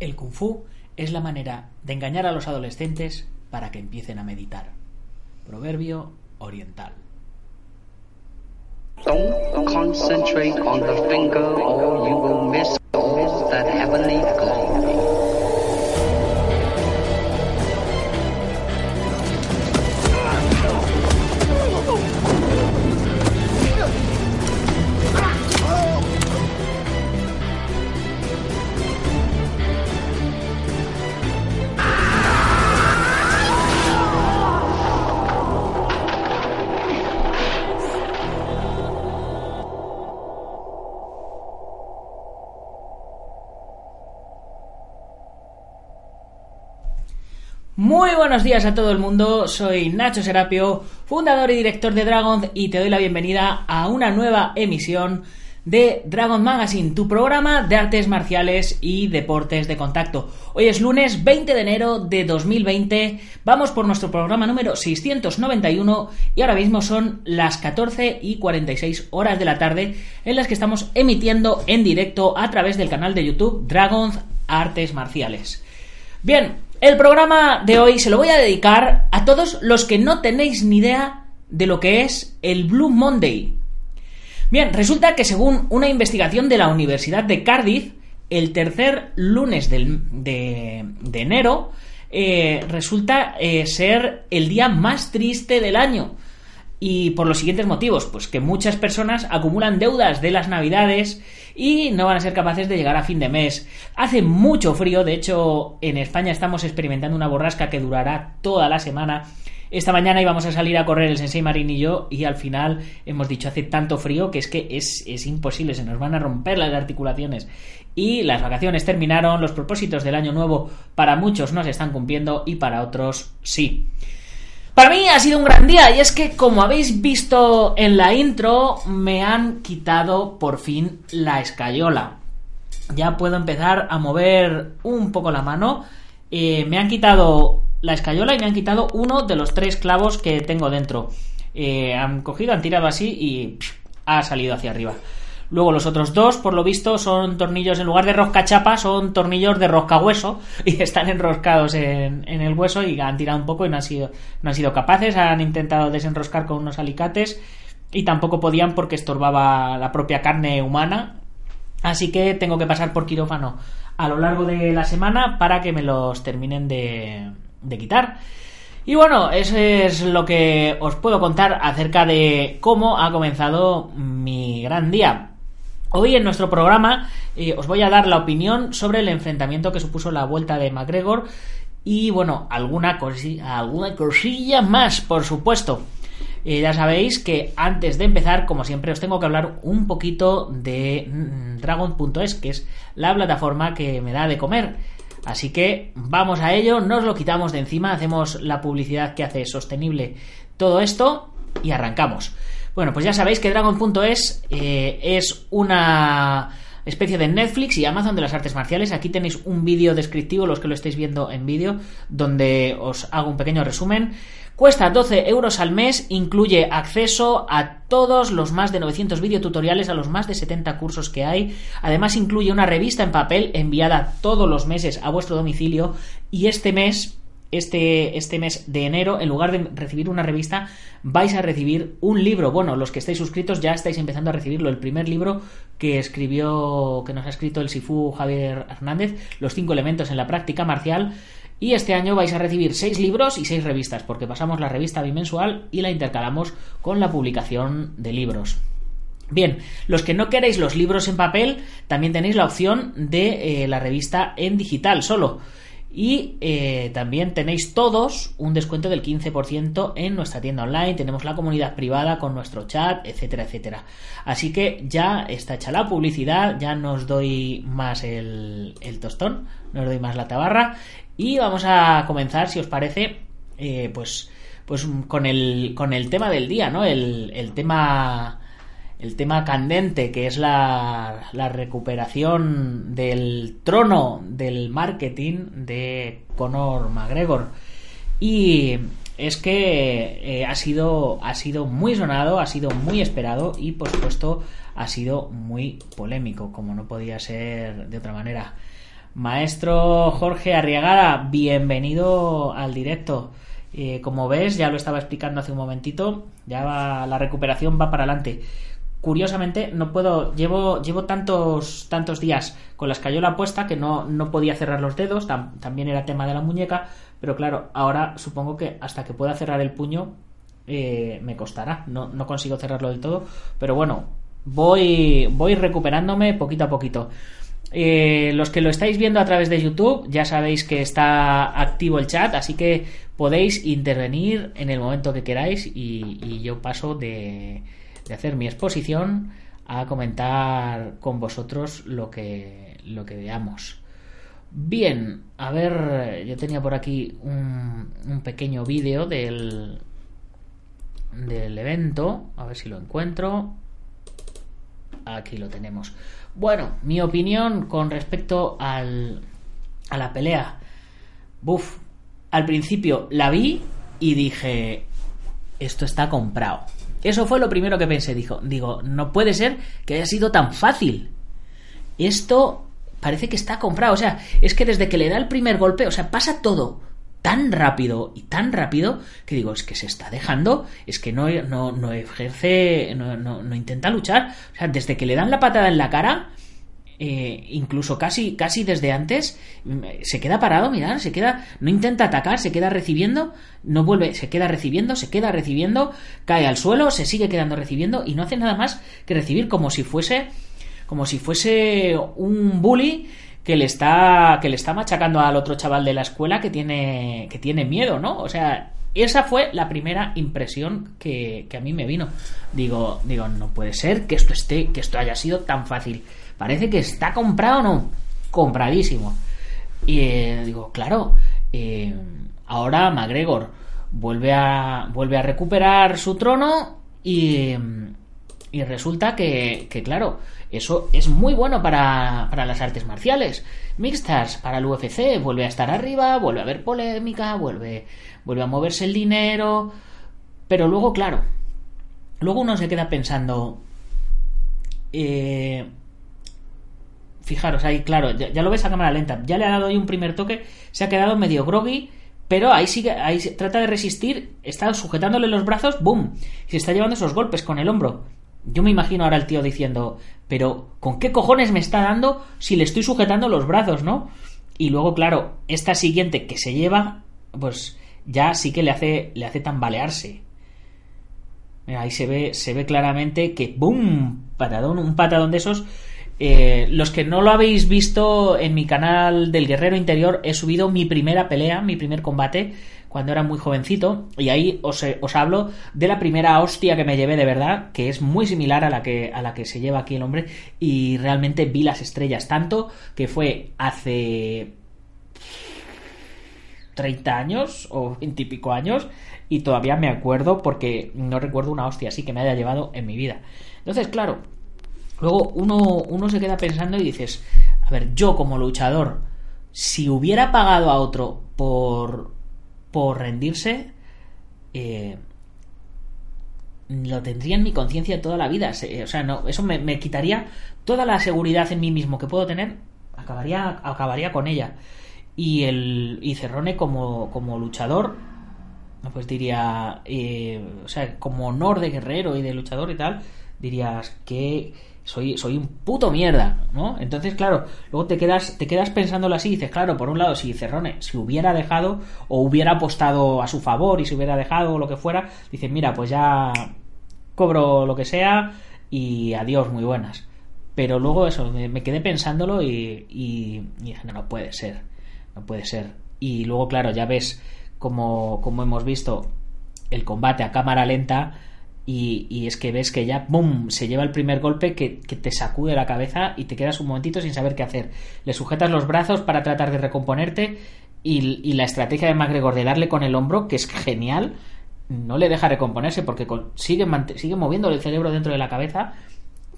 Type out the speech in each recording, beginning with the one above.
El kung fu es la manera de engañar a los adolescentes para que empiecen a meditar. Proverbio oriental. Muy buenos días a todo el mundo, soy Nacho Serapio, fundador y director de Dragon y te doy la bienvenida a una nueva emisión de Dragon Magazine, tu programa de artes marciales y deportes de contacto. Hoy es lunes 20 de enero de 2020, vamos por nuestro programa número 691 y ahora mismo son las 14 y 46 horas de la tarde en las que estamos emitiendo en directo a través del canal de YouTube Dragon Artes Marciales. Bien, el programa de hoy se lo voy a dedicar a todos los que no tenéis ni idea de lo que es el Blue Monday. Bien, resulta que según una investigación de la Universidad de Cardiff, el tercer lunes de, de enero eh, resulta eh, ser el día más triste del año. Y por los siguientes motivos, pues que muchas personas acumulan deudas de las navidades y no van a ser capaces de llegar a fin de mes. Hace mucho frío, de hecho en España estamos experimentando una borrasca que durará toda la semana. Esta mañana íbamos a salir a correr el Sensei Marín y yo y al final hemos dicho hace tanto frío que es que es, es imposible, se nos van a romper las articulaciones. Y las vacaciones terminaron, los propósitos del año nuevo para muchos no se están cumpliendo y para otros sí. Para mí ha sido un gran día y es que como habéis visto en la intro me han quitado por fin la escayola. Ya puedo empezar a mover un poco la mano. Eh, me han quitado la escayola y me han quitado uno de los tres clavos que tengo dentro. Eh, han cogido, han tirado así y ha salido hacia arriba. Luego los otros dos, por lo visto, son tornillos, en lugar de rosca chapa, son tornillos de rosca hueso y están enroscados en, el hueso y han tirado un poco y no han, sido, no han sido capaces. Han intentado desenroscar con unos alicates y tampoco podían porque estorbaba la propia carne humana. Así que tengo que pasar por quirófano a lo largo de la semana para que me los terminen de, de quitar. Y bueno, eso es lo que os puedo contar acerca de cómo ha comenzado mi gran día. Hoy en nuestro programa eh, os voy a dar la opinión sobre el enfrentamiento que supuso la vuelta de McGregor y bueno, alguna cosilla, alguna cosilla más, por supuesto. Eh, ya sabéis que antes de empezar, como siempre, os tengo que hablar un poquito de mm, Dragon.es, que es la plataforma que me da de comer. Así que vamos a ello, nos lo quitamos de encima, hacemos la publicidad que hace sostenible todo esto y arrancamos. Bueno, pues ya sabéis que Dragon.es eh, es una especie de Netflix y Amazon de las artes marciales. Aquí tenéis un vídeo descriptivo, los que lo estáis viendo en vídeo, donde os hago un pequeño resumen. Cuesta 12 euros al mes, incluye acceso a todos los más de 900 videotutoriales, a los más de 70 cursos que hay. Además incluye una revista en papel enviada todos los meses a vuestro domicilio y este mes este, este mes de enero, en lugar de recibir una revista, vais a recibir un libro. Bueno, los que estáis suscritos ya estáis empezando a recibirlo. El primer libro que escribió, que nos ha escrito el Sifu Javier Hernández, Los cinco elementos en la práctica marcial. Y este año vais a recibir seis libros y seis revistas, porque pasamos la revista bimensual y la intercalamos con la publicación de libros. Bien, los que no queréis los libros en papel, también tenéis la opción de eh, la revista en digital solo. Y eh, también tenéis todos un descuento del 15% en nuestra tienda online. Tenemos la comunidad privada con nuestro chat, etcétera, etcétera. Así que ya está hecha la publicidad, ya no os doy más el, el tostón, no os doy más la tabarra. Y vamos a comenzar, si os parece, eh, pues, pues con el, con el tema del día, ¿no? El, el tema el tema candente que es la, recuperación del trono del marketing de Conor McGregor y es que eh, ha sido ha sido muy sonado ha sido muy esperado y por supuesto ha sido muy polémico como no podía ser de otra manera Maestro Jorge Arriagada, bienvenido al directo. Eh, como ves, ya lo estaba explicando hace un momentito, ya va, la recuperación va para adelante. Curiosamente, no puedo, llevo, llevo tantos, tantos días con la escayola puesta que no, no podía cerrar los dedos, también era tema de la muñeca, pero claro, ahora supongo que hasta que pueda cerrar el puño eh, me costará, no, no consigo cerrarlo del todo, pero bueno, voy, voy recuperándome poquito a poquito. Eh, los que lo estáis viendo a través de YouTube, ya sabéis que está activo el chat, así que podéis intervenir en el momento que queráis y, yo paso de, hacer mi exposición a comentar con vosotros lo que, lo que veamos. Bien, a ver, yo tenía por aquí un, un pequeño vídeo del, del evento, a ver si lo encuentro. Aquí lo tenemos. Bueno, mi opinión con respecto al, a la pelea. Buf, al principio la vi y dije, esto está comprado. Eso fue lo primero que pensé. Dijo, digo, no puede ser que haya sido tan fácil. Esto parece que está comprado. O sea, es que desde que le da el primer golpe, o sea, pasa todo tan rápido y tan rápido que digo, es que se está dejando, es que no, no, no ejerce, no, no, intenta luchar. O sea, desde que le dan la patada en la cara, eh, incluso casi, casi desde antes, se queda parado, mirad, se queda, no intenta atacar, se queda recibiendo, no vuelve, se queda recibiendo, se queda recibiendo, cae al suelo, se sigue quedando recibiendo y no hace nada más que recibir como si fuese, como si fuese un bully que le está que le está machacando al otro chaval de la escuela que tiene que tiene miedo, ¿no? O sea, esa fue la primera impresión que, que, a mí me vino. Digo, digo, no puede ser que esto esté, que esto haya sido tan fácil. Parece que está comprado, ¿no? Compradísimo. Y eh, digo, claro, eh, ahora McGregor vuelve a, vuelve a recuperar su trono y, y resulta que, claro, eso es muy bueno para, las artes marciales mixtas, para el UFC. Vuelve a estar arriba, vuelve a haber polémica, vuelve, vuelve a moverse el dinero. Pero luego, claro, luego uno se queda pensando. Eh, fijaros, ahí, claro, ya, lo ves a cámara lenta. Ya le ha dado ahí un primer toque, se ha quedado medio groggy. Pero ahí sigue, ahí trata de resistir, está sujetándole los brazos, ¡boom! Y se está llevando esos golpes con el hombro. Yo me imagino ahora el tío diciendo, pero ¿con qué cojones me está dando si le estoy sujetando los brazos, no? Y luego, claro, esta siguiente que se lleva, pues ya sí que le hace, le hace tambalearse. ahí se ve, se ve claramente que ¡boom! Patadón, un patadón de esos. Eh, los que no lo habéis visto en mi canal del Guerrero Interior, he subido mi primera pelea, mi primer combate cuando era muy jovencito y ahí os, os, hablo de la primera hostia que me llevé de verdad, que es muy similar a la que, a la que se lleva aquí el hombre y realmente vi las estrellas tanto que fue hace 30 años o 20 y pico años y todavía me acuerdo porque no recuerdo una hostia así que me haya llevado en mi vida. Entonces, claro, luego uno, uno se queda pensando y dices, a ver, yo como luchador, si hubiera pagado a otro por por rendirse, eh, lo tendría en mi conciencia toda la vida. O sea, no, eso me, quitaría toda la seguridad en mí mismo que puedo tener, acabaría, acabaría con ella. Y el y Cerrone como, como luchador, pues diría, eh, o sea, como honor de guerrero y de luchador y tal, dirías que soy, soy un puto mierda, ¿no? Entonces, claro, luego te quedas, te quedas pensándolo así y dices, claro, por un lado, si Cerrone si hubiera dejado o hubiera apostado a su favor y se hubiera dejado o lo que fuera, dices, mira, pues ya cobro lo que sea y adiós, muy buenas. Pero luego eso, me, quedé pensándolo y, y, dije, no, no puede ser, no puede ser. Y luego, claro, ya ves como, como hemos visto el combate a cámara lenta, y, es que ves que ya, ¡bum!, se lleva el primer golpe que, te sacude la cabeza y te quedas un momentito sin saber qué hacer. Le sujetas los brazos para tratar de recomponerte y, la estrategia de McGregor de darle con el hombro, que es genial, no le deja recomponerse porque sigue, sigue moviendo el cerebro dentro de la cabeza,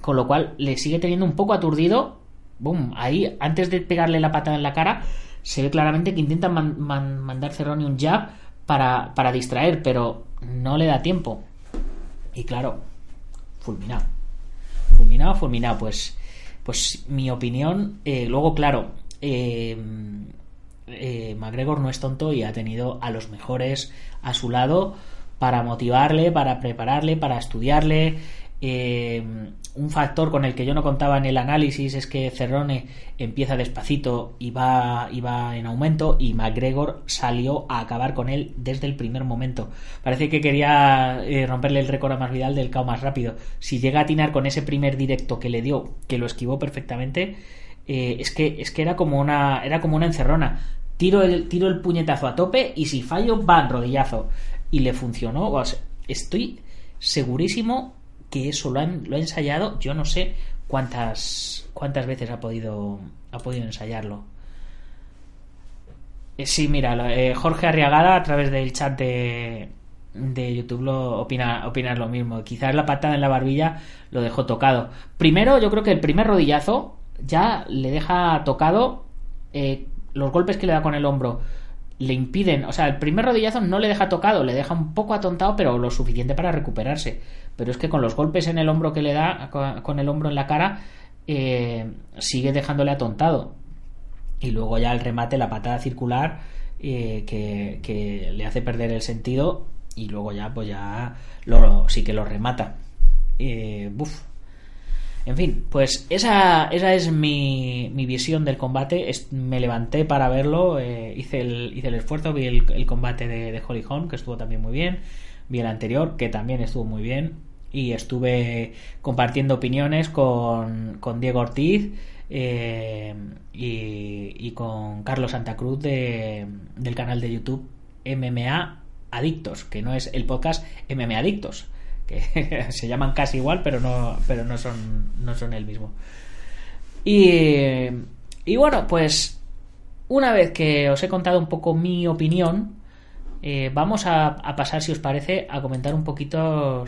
con lo cual le sigue teniendo un poco aturdido. ¡Bum! Ahí, antes de pegarle la patada en la cara, se ve claramente que intenta mandar Cerrone un jab para, para distraer, pero no le da tiempo y claro, fulminado. Fulminado, fulminado. Pues, pues mi opinión, eh, luego, claro, eh, eh, McGregor no es tonto y ha tenido a los mejores a su lado para motivarle, para prepararle, para estudiarle. Eh, un factor con el que yo no contaba en el análisis es que Cerrone empieza despacito y va, y va en aumento y McGregor salió a acabar con él desde el primer momento. Parece que quería eh, romperle el récord a Masvidal del KO más rápido. Si llega a atinar con ese primer directo que le dio, que lo esquivó perfectamente, eh, es que es que era como una era como una encerrona. Tiro el, tiro el puñetazo a tope y si fallo, va rodillazo. Y le funcionó. Estoy segurísimo que eso lo, han, lo ha ensayado. Yo no sé cuántas cuántas veces ha podido ha podido ensayarlo. Eh, sí, mira, eh, Jorge Arriagada a través del chat de, de YouTube lo opina, opina lo mismo. Quizás la patada en la barbilla lo dejó tocado. Primero, yo creo que el primer rodillazo ya le deja tocado eh, los golpes que le da con el hombro le impiden, o sea, el primer rodillazo no le deja tocado, le deja un poco atontado, pero lo suficiente para recuperarse. Pero es que con los golpes en el hombro que le da, con el hombro en la cara, eh, sigue dejándole atontado. Y luego ya el remate, la patada circular, eh, que, le hace perder el sentido, y luego ya, pues ya lo, sí que lo remata. Eh, buf, en fin, pues esa, esa es mi, mi visión del combate. me levanté para verlo, eh, hice, el, hice el esfuerzo, vi el, combate de, de, Holly que estuvo también muy bien, vi el anterior, que también estuvo muy bien, y estuve compartiendo opiniones con, con Diego Ortiz eh, y, y, con Carlos Santa Cruz de, del canal de YouTube MMA Adictos, que no es el podcast MMA Adictos que se llaman casi igual, pero no, pero no son, no son el mismo. Y, y bueno, pues una vez que os he contado un poco mi opinión, eh, vamos a, pasar, si os parece, a comentar un poquito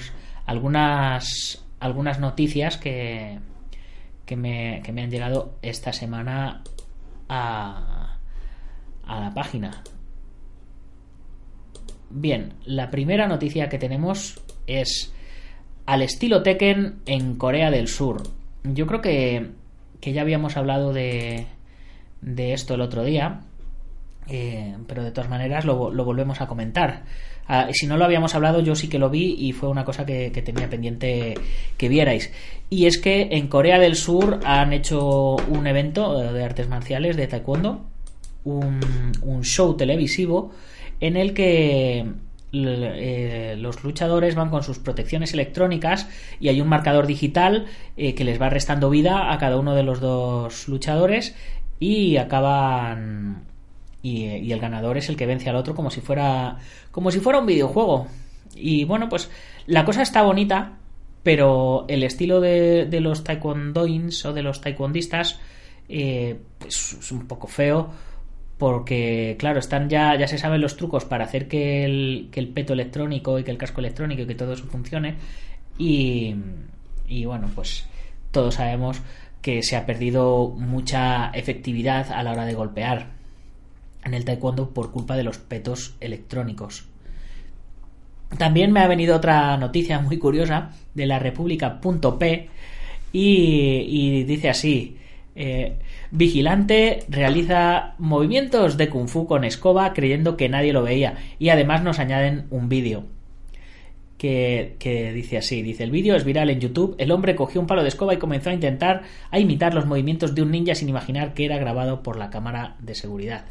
algunas, algunas noticias que, que, me, que me han llegado esta semana a, a la página. Bien, la primera noticia que tenemos es al estilo Tekken en Corea del Sur. Yo creo que, que ya habíamos hablado de, de esto el otro día, eh, pero de todas maneras lo, lo volvemos a comentar. Ah, si no lo habíamos hablado, yo sí que lo vi y fue una cosa que, que, tenía pendiente que vierais. Y es que en Corea del Sur han hecho un evento de artes marciales de taekwondo, un, un show televisivo en el que eh, los luchadores van con sus protecciones electrónicas y hay un marcador digital eh, que les va restando vida a cada uno de los dos luchadores y acaban y, el ganador es el que vence al otro como si fuera como si fuera un videojuego. Y bueno pues la cosa está bonita pero el estilo de, de los taekwondoins o de los taekwondistas eh, pues es un poco feo porque claro, están ya, ya se saben los trucos para hacer que el, que el peto electrónico y que el casco electrónico y que todo eso funcione y, y bueno, pues todos sabemos que se ha perdido mucha efectividad a la hora de golpear en el taekwondo por culpa de los petos electrónicos. También me ha venido otra noticia muy curiosa de la República.p y, y dice así, eh, vigilante realiza movimientos de kung fu con escoba creyendo que nadie lo veía y además nos añaden un vídeo que, que, dice así, dice el vídeo es viral en YouTube, el hombre cogió un palo de escoba y comenzó a intentar a imitar los movimientos de un ninja sin imaginar que era grabado por la cámara de seguridad.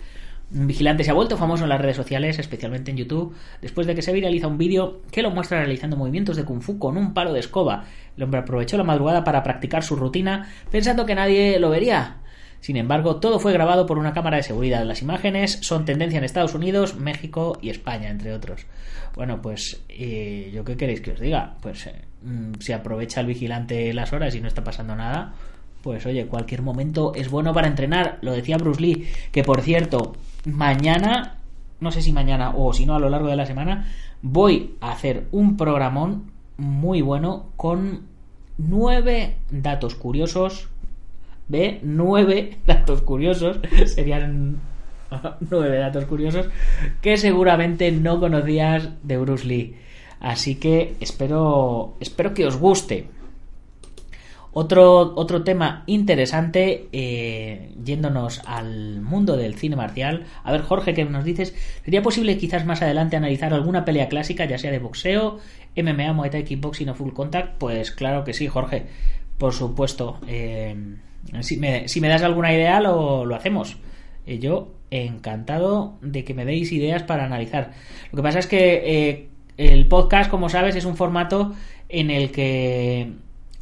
Vigilante se ha vuelto famoso en las redes sociales, especialmente en YouTube, después de que se viraliza un vídeo que lo muestra realizando movimientos de kung fu con un palo de escoba. El hombre aprovechó la madrugada para practicar su rutina, pensando que nadie lo vería. Sin embargo, todo fue grabado por una cámara de seguridad. Las imágenes son tendencia en Estados Unidos, México y España, entre otros. Bueno, pues, eh, ¿yo qué queréis que os diga? Pues eh, mm, si aprovecha el vigilante las horas y no está pasando nada, pues oye, cualquier momento es bueno para entrenar. Lo decía Bruce Lee, que por cierto, mañana, no sé si mañana o si no a lo largo de la semana, voy a hacer un programón muy bueno con nueve datos curiosos. ¿Ve? Nueve datos curiosos. Serían nueve datos curiosos que seguramente no conocías de Bruce Lee. Así que espero, espero que os guste. Otro, otro tema interesante, eh, yéndonos al mundo del cine marcial. A ver, Jorge, ¿qué nos dices? ¿Sería posible quizás más adelante analizar alguna pelea clásica, ya sea de boxeo, MMA, Muay Thai, Kickboxing o Full Contact? Pues claro que sí, Jorge. Por supuesto. Eh, si, me, das alguna idea, lo, lo hacemos. Eh, yo encantado de que me deis ideas para analizar. Lo que pasa es que el podcast, como sabes, es un formato en el que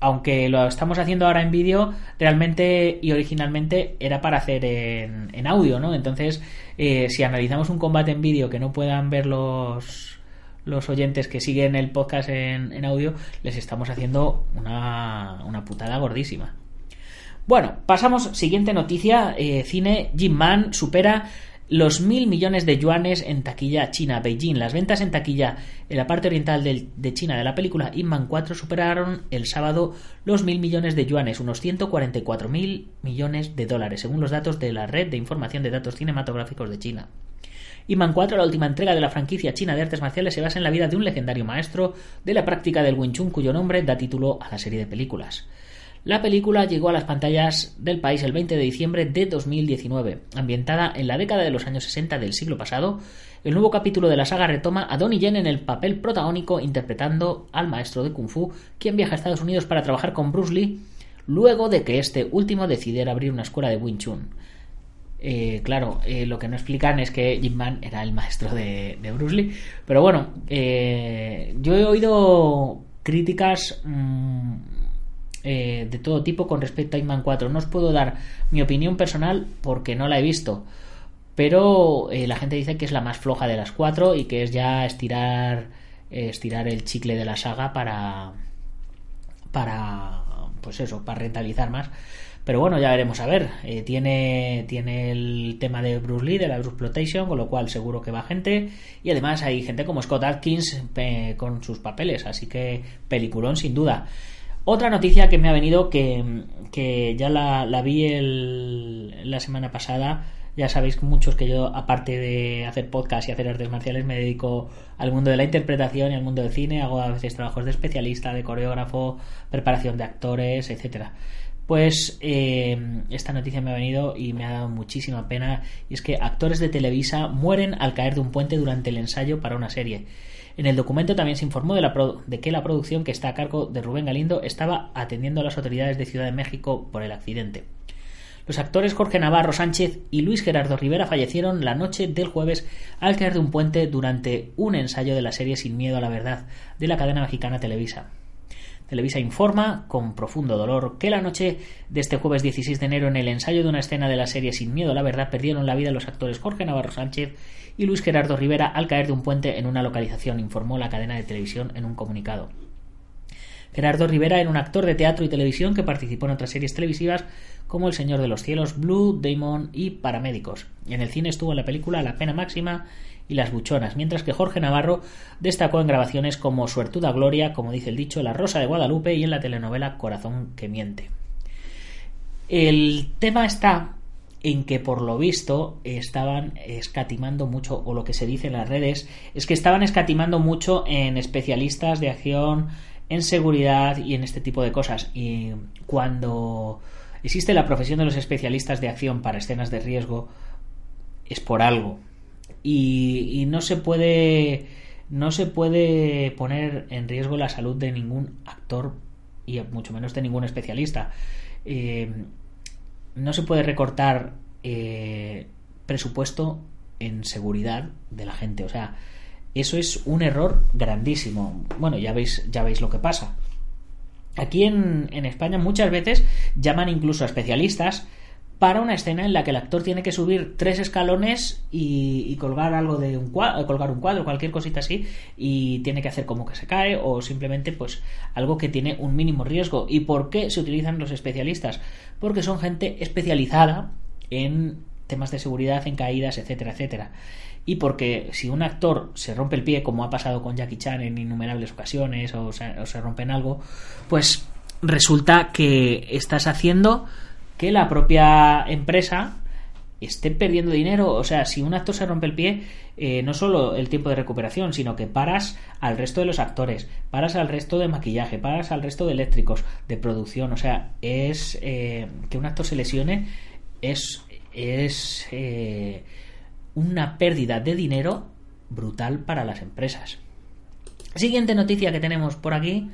aunque lo estamos haciendo ahora en vídeo, realmente y originalmente era para hacer en, audio, ¿no? Entonces, eh, si analizamos un combate en vídeo que no puedan ver los, los oyentes que siguen el podcast en, audio, les estamos haciendo una, una, putada gordísima. Bueno, pasamos, siguiente noticia, eh, cine, Jim Man supera los mil millones de yuanes en taquilla China, Beijing. Las ventas en taquilla en la parte oriental de China de la película Inman 4 superaron el sábado los mil millones de yuanes, unos 144 mil millones de dólares, según los datos de la Red de Información de Datos Cinematográficos de China. Inman 4, la última entrega de la franquicia china de artes marciales, se basa en la vida de un legendario maestro de la práctica del Wing cuyo nombre da título a la serie de películas. La película llegó a las pantallas del país el 20 de diciembre de 2019. Ambientada en la década de los años 60 del siglo pasado, el nuevo capítulo de la saga retoma a Donnie Yen en el papel protagónico interpretando al maestro de Kung Fu, quien viaja a Estados Unidos para trabajar con Bruce Lee luego de que este último decidiera abrir una escuela de Wing Chun. Eh, claro, eh, lo que no explican es que Jim Man era el maestro de, Bruce Lee. Pero bueno, eh, yo he oído críticas mm, eh, de todo tipo con respecto a Inman 4. No os puedo dar mi opinión personal porque no la he visto. Pero eh, la gente dice que es la más floja de las cuatro y que es ya estirar, eh, estirar el chicle de la saga para. para. pues eso, para rentabilizar más. Pero bueno, ya veremos a ver. tiene, tiene el tema de Bruce Lee, de la Bruce Exploitation, con lo cual seguro que va gente. Y además hay gente como Scott Atkins con sus papeles, así que peliculón sin duda. Otra noticia que me ha venido, que, ya la, vi la semana pasada, ya sabéis muchos que yo, aparte de hacer podcast y hacer artes marciales, me dedico al mundo de la interpretación y al mundo del cine. Hago a veces trabajos de especialista, de coreógrafo, preparación de actores, etcétera. Pues eh, esta noticia me ha venido y me ha dado muchísima pena. Y es que actores de Televisa mueren al caer de un puente durante el ensayo para una serie. En el documento también se informó de, que la producción que está a cargo de Rubén Galindo estaba atendiendo a las autoridades de Ciudad de México por el accidente. Los actores Jorge Navarro Sánchez y Luis Gerardo Rivera fallecieron la noche del jueves al caer de un puente durante un ensayo de la serie Sin Miedo a la Verdad de la cadena mexicana Televisa. Televisa informa, con profundo dolor, que la noche de este jueves 16 de enero en el ensayo de una escena de la serie Sin Miedo a la Verdad perdieron la vida los actores Jorge Navarro Sánchez y Luis Gerardo Rivera al caer de un puente en una localización, informó la cadena de televisión en un comunicado. Gerardo Rivera era un actor de teatro y televisión que participó en otras series televisivas como El Señor de los Cielos, Blue, Damon y Paramédicos. En el cine estuvo en la película La Pena Máxima y Las Buchonas, mientras que Jorge Navarro destacó en grabaciones como Suertuda Gloria, como dice el dicho, La Rosa de Guadalupe y en la telenovela Corazón que miente. El tema está en que por lo visto estaban escatimando mucho, o lo que se dice en las redes, es que estaban escatimando mucho en especialistas de acción, en seguridad y en este tipo de cosas. Y cuando existe la profesión de los especialistas de acción para escenas de riesgo, es por algo. Y, no se puede. No se puede poner en riesgo la salud de ningún actor y mucho menos de ningún especialista. Eh, no se puede recortar eh, presupuesto en seguridad de la gente. O sea, eso es un error grandísimo. Bueno, ya veis, ya veis lo que pasa. Aquí en, en España muchas veces llaman incluso a especialistas para una escena en la que el actor tiene que subir tres escalones y, colgar algo de un cuadro, colgar un cuadro, cualquier cosita así, y tiene que hacer como que se cae o simplemente pues algo que tiene un mínimo riesgo. ¿Y por qué se utilizan los especialistas? Porque son gente especializada en temas de seguridad, en caídas, etcétera, etcétera. Y porque si un actor se rompe el pie, como ha pasado con Jackie Chan en innumerables ocasiones, o se, o se rompen algo, pues resulta que estás haciendo que la propia empresa esté perdiendo dinero. O sea, si un actor se rompe el pie, eh, no solo el tiempo de recuperación, sino que paras al resto de los actores, paras al resto de maquillaje, paras al resto de eléctricos, de producción. O sea, es eh, que un actor se lesione es, es eh, una pérdida de dinero brutal para las empresas. Siguiente noticia que tenemos por aquí.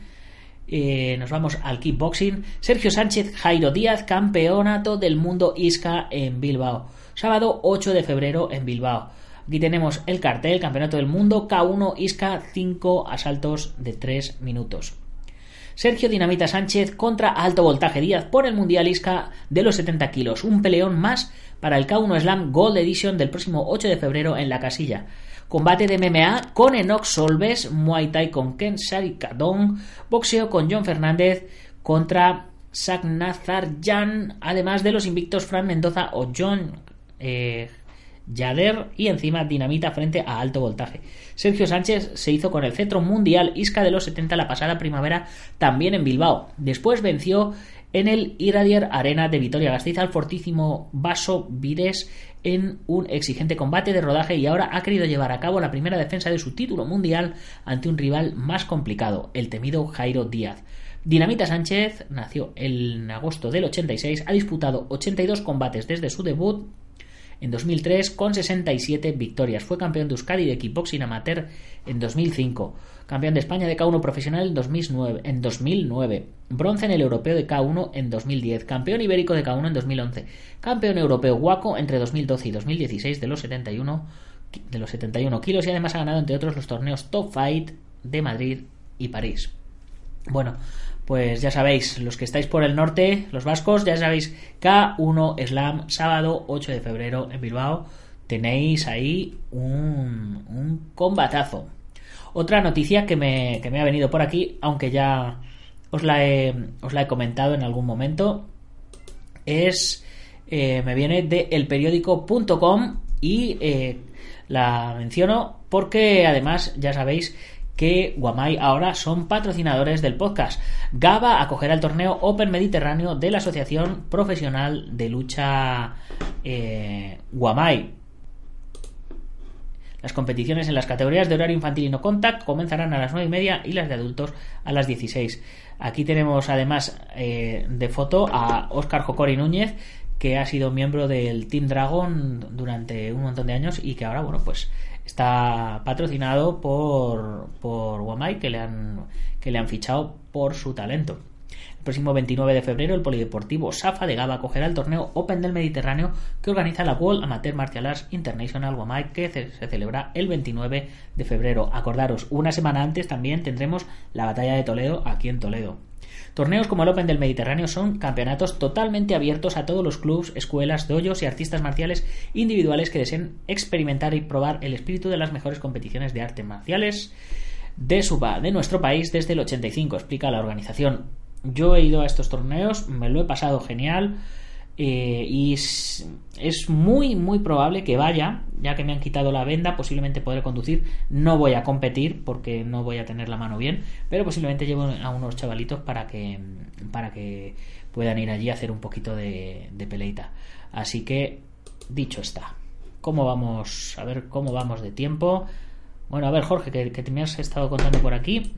Nos vamos al kickboxing. Sergio Sánchez, Jairo Díaz, campeonato del mundo ISCA en Bilbao sábado 8 de febrero en Bilbao. Aquí tenemos el cartel, Campeonato del Mundo, K1 Isca 5 asaltos de 3 minutos. Sergio Dinamita Sánchez contra Alto Voltaje Díaz por el Mundial Isca de los 70 kilos. Un peleón más para el K1 Slam Gold Edition del próximo 8 de febrero en la casilla. Combate de MMA con Enox Solves, Muay Thai con Ken Sarikadon, boxeo con John Fernández contra Sagnazar Jan, además de los invictos Fran Mendoza o John eh, Yader y encima dinamita frente a alto voltaje. Sergio Sánchez se hizo con el centro mundial Isca de los 70 la pasada primavera también en Bilbao. Después venció en el Iradier Arena de Vitoria Gasteiz al fortísimo Vaso Vires en un exigente combate de rodaje y ahora ha querido llevar a cabo la primera defensa de su título mundial ante un rival más complicado, el temido Jairo Díaz. Dinamita Sánchez nació en agosto del 86, ha disputado 82 combates desde su debut en 2003 con 67 victorias. Fue campeón de Euskadi de kickboxing amateur en 2005. Campeón de España de K1 profesional en 2009, en 2009. Bronce en el europeo de K1 en 2010. Campeón ibérico de K1 en 2011. Campeón europeo Waco entre 2012 y 2016 de los 71 de los 71 kilos y además ha ganado entre otros los torneos Top Fight de Madrid y París. Bueno, pues ya sabéis, los que estáis por el norte, los vascos, ya sabéis, K1 Slam, sábado 8 de febrero en Bilbao, tenéis ahí un, un combatazo. Otra noticia que me, que me, ha venido por aquí, aunque ya os la he, os la he comentado en algún momento, es, eh, me viene de elperiódico.com y eh, la menciono porque además ya sabéis que Guamay ahora son patrocinadores del podcast. GABA acogerá el torneo Open Mediterráneo de la Asociación Profesional de Lucha eh, Guamay. Las competiciones en las categorías de horario infantil y no contact comenzarán a las 9 y media y las de adultos a las 16. Aquí tenemos además eh, de foto a Óscar Jocori Núñez, que ha sido miembro del Team Dragon durante un montón de años y que ahora, bueno, pues Está patrocinado por, por que le, han, que le han fichado por su talento. El próximo 29 de febrero, el Polideportivo Safa de Gaba acogerá el torneo Open del Mediterráneo que organiza la World Amateur Martial Arts International Guamay, que se celebra el 29 de febrero. Acordaros, una semana antes también tendremos la Batalla de Toledo aquí en Toledo. Torneos como el Open del Mediterráneo son campeonatos totalmente abiertos a todos los clubs, escuelas, doyos y artistas marciales individuales que deseen experimentar y probar el espíritu de las mejores competiciones de artes marciales de, Suba, de nuestro país desde el 85, explica la organización. Yo he ido a estos torneos, me lo he pasado genial. Eh, y es, muy, muy probable que vaya, ya que me han quitado la venda, posiblemente podré conducir. No voy a competir porque no voy a tener la mano bien, pero posiblemente llevo a unos chavalitos para que, para que puedan ir allí a hacer un poquito de, peleita. Así que, dicho está. ¿Cómo vamos? A ver cómo vamos de tiempo. Bueno, a ver, Jorge, que, que te me has estado contando por aquí.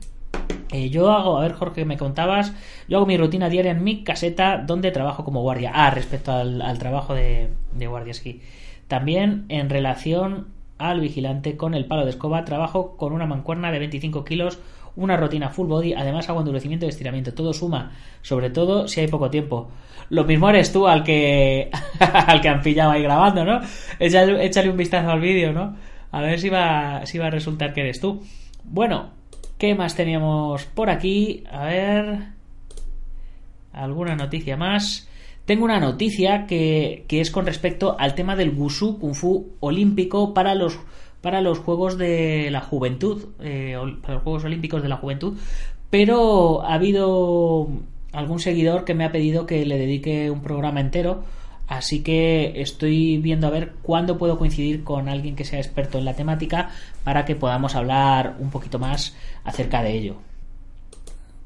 Eh, yo hago, a ver Jorge, me contabas, yo hago mi rutina diaria en mi caseta donde trabajo como guardia. Ah, respecto al, trabajo de, de guardia esquí. También en relación al vigilante con el palo de escoba, trabajo con una mancuerna de 25 kilos, una rutina full body, además hago endurecimiento y estiramiento. Todo suma, sobre todo si hay poco tiempo. Lo mismo eres tú al que, al que han pillado ahí grabando, ¿no? Échale, échale un vistazo al vídeo, ¿no? A ver si va, si va a resultar que eres tú. Bueno, ¿Qué más teníamos por aquí? A ver. ¿Alguna noticia más? Tengo una noticia que, es con respecto al tema del Wushu Kung Fu olímpico para los, para los Juegos de la Juventud, eh, para los Juegos Olímpicos de la Juventud, pero ha habido algún seguidor que me ha pedido que le dedique un programa entero Así que estoy viendo a ver cuándo puedo coincidir con alguien que sea experto en la temática para que podamos hablar un poquito más acerca de ello.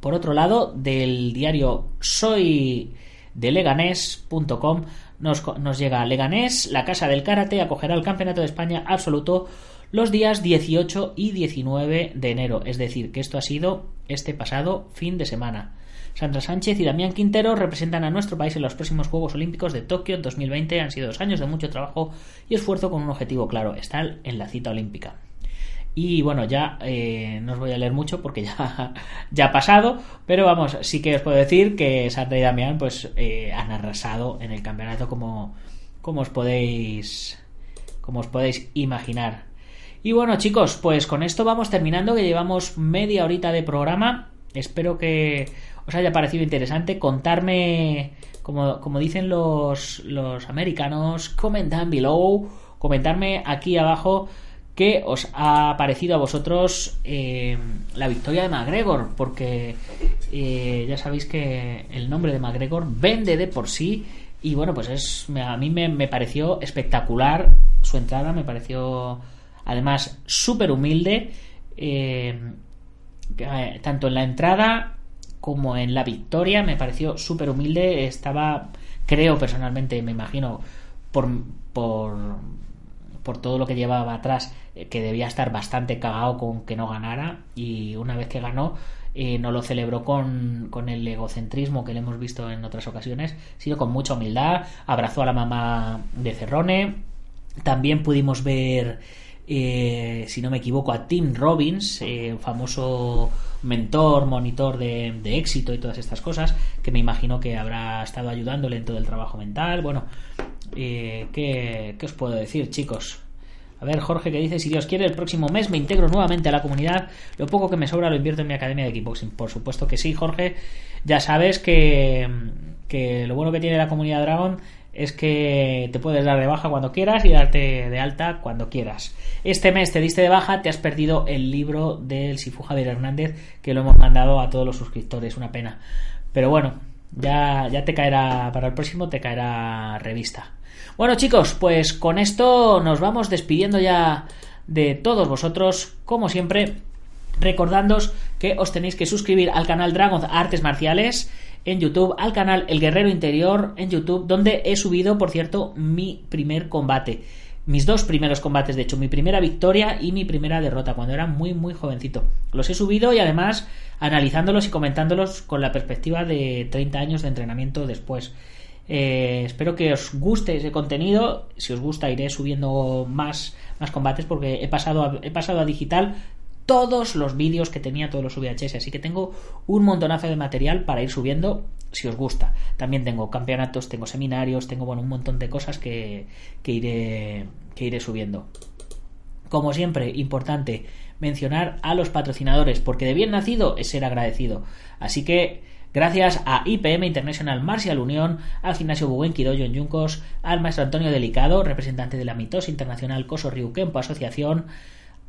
Por otro lado, del diario Soy de leganés.com nos, nos llega Leganés, la casa del karate, acogerá el Campeonato de España absoluto los días 18 y 19 de enero. Es decir, que esto ha sido este pasado fin de semana. Sandra Sánchez y Damián Quintero representan a nuestro país en los próximos Juegos Olímpicos de Tokio 2020. Han sido dos años de mucho trabajo y esfuerzo con un objetivo claro, estar en la cita olímpica. Y bueno, ya eh, no os voy a leer mucho porque ya, ya ha pasado, pero vamos, sí que os puedo decir que Sandra y Damián pues eh, han arrasado en el campeonato como, como os podéis como os podéis imaginar. Y bueno chicos, pues con esto vamos terminando, que llevamos media horita de programa. Espero que os haya parecido interesante. Contarme, como, como dicen los, los americanos, comment down below. Comentarme aquí abajo qué os ha parecido a vosotros eh, la victoria de McGregor, porque eh, ya sabéis que el nombre de McGregor vende de por sí y bueno, pues es a mí me, pareció espectacular su entrada, me pareció además súper humilde, eh, tanto en la entrada como en la victoria, me pareció súper humilde, estaba, creo personalmente, me imagino, por, por, por todo lo que llevaba atrás, eh, que debía estar bastante cagado con que no ganara y una vez que ganó eh, no lo celebró con, con, el egocentrismo que le hemos visto en otras ocasiones, sino con mucha humildad, abrazó a la mamá de Cerrone, también pudimos ver, eh, si no me equivoco, a Tim Robbins, famoso mentor, monitor de, de, éxito y todas estas cosas, que me imagino que habrá estado ayudándole en todo el trabajo mental. Bueno, ¿qué, ¿qué, os puedo decir, chicos? A ver, Jorge, que dice, si Dios quiere, el próximo mes me integro nuevamente a la comunidad. Lo poco que me sobra lo invierto en mi academia de kickboxing. Por supuesto que sí, Jorge. Ya sabes que, que lo bueno que tiene la comunidad Dragon es que te puedes dar de baja cuando quieras y darte de alta cuando quieras. Este mes te diste de baja, te has perdido el libro del Sifu Javier Hernández que lo hemos mandado a todos los suscriptores, una pena. Pero bueno, ya, ya te caerá, para el próximo te caerá revista. Bueno chicos, pues con esto nos vamos despidiendo ya de todos vosotros, como siempre, recordándoos que os tenéis que suscribir al canal Dragon Artes Marciales en YouTube, al canal El Guerrero Interior en YouTube, donde he subido, por cierto, mi primer combate. Mis dos primeros combates, de hecho, mi primera victoria y mi primera derrota, cuando era muy, muy jovencito. Los he subido y además analizándolos y comentándolos con la perspectiva de 30 años de entrenamiento después. Eh, espero que os guste ese contenido. Si os gusta, iré subiendo más, más combates porque he pasado he pasado a digital todos los vídeos que tenía, todos los VHS. Así que tengo un montonazo de material para ir subiendo si os gusta. También tengo campeonatos, tengo seminarios, tengo bueno, un montón de cosas que, que, iré, que iré subiendo. Como siempre, importante mencionar a los patrocinadores, porque de bien nacido es ser agradecido. Así que gracias a IPM International Martial Unión, al gimnasio Buenki Dojo en Yuncos, al maestro Antonio Delicado, representante de la Mitos Internacional Coso Ryu Kempo Asociación,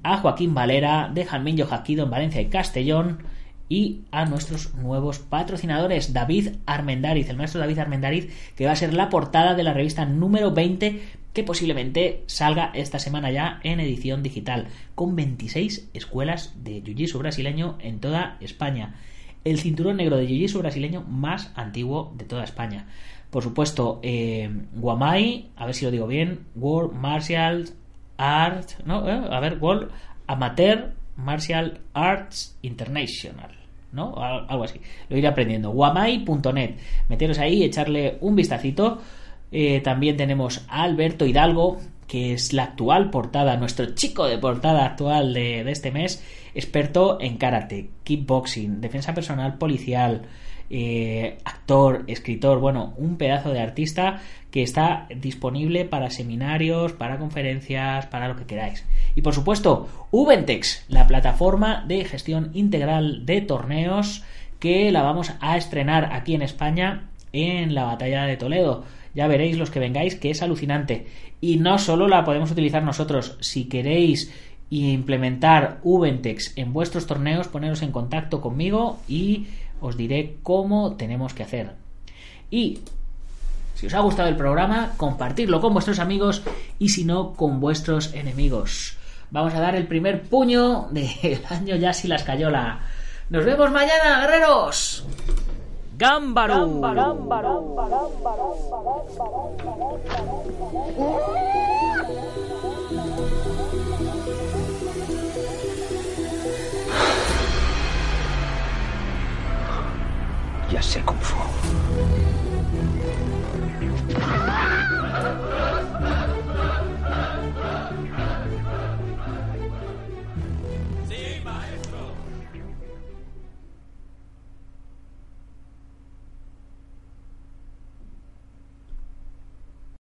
a Joaquín Valera de Jalminho Jaquido en Valencia y Castellón y a nuestros nuevos patrocinadores, David Armendariz, el maestro David Armendariz, que va a ser la portada de la revista número 20 que posiblemente salga esta semana ya en edición digital, con 26 escuelas de Jiu-Jitsu brasileño en toda España. El cinturón negro de Jiu-Jitsu brasileño más antiguo de toda España. Por supuesto, eh, Guamai, a ver si lo digo bien, World Martial Art, ¿no? Eh, a ver, World Amateur Martial Arts International. ¿no? Algo así. Lo iré aprendiendo. Guamai.net. Meteros ahí, echarle un vistacito. Eh, también tenemos a Alberto Hidalgo, que es la actual portada, nuestro chico de portada actual de, de este mes, experto en karate, kickboxing, defensa personal policial, eh, actor, escritor, bueno, un pedazo de artista que está disponible para seminarios, para conferencias, para lo que queráis. Y por supuesto, Ubentex, la plataforma de gestión integral de torneos que la vamos a estrenar aquí en España en la batalla de Toledo. Ya veréis los que vengáis que es alucinante. Y no solo la podemos utilizar nosotros, si queréis implementar Ubentex en vuestros torneos, poneros en contacto conmigo y os diré cómo tenemos que hacer. Y si os ha gustado el programa, compartirlo con vuestros amigos y si no, con vuestros enemigos. Vamos a dar el primer puño del año ya si la escayola. Nos vemos mañana, guerreros. Gámbaro. podia ser como for.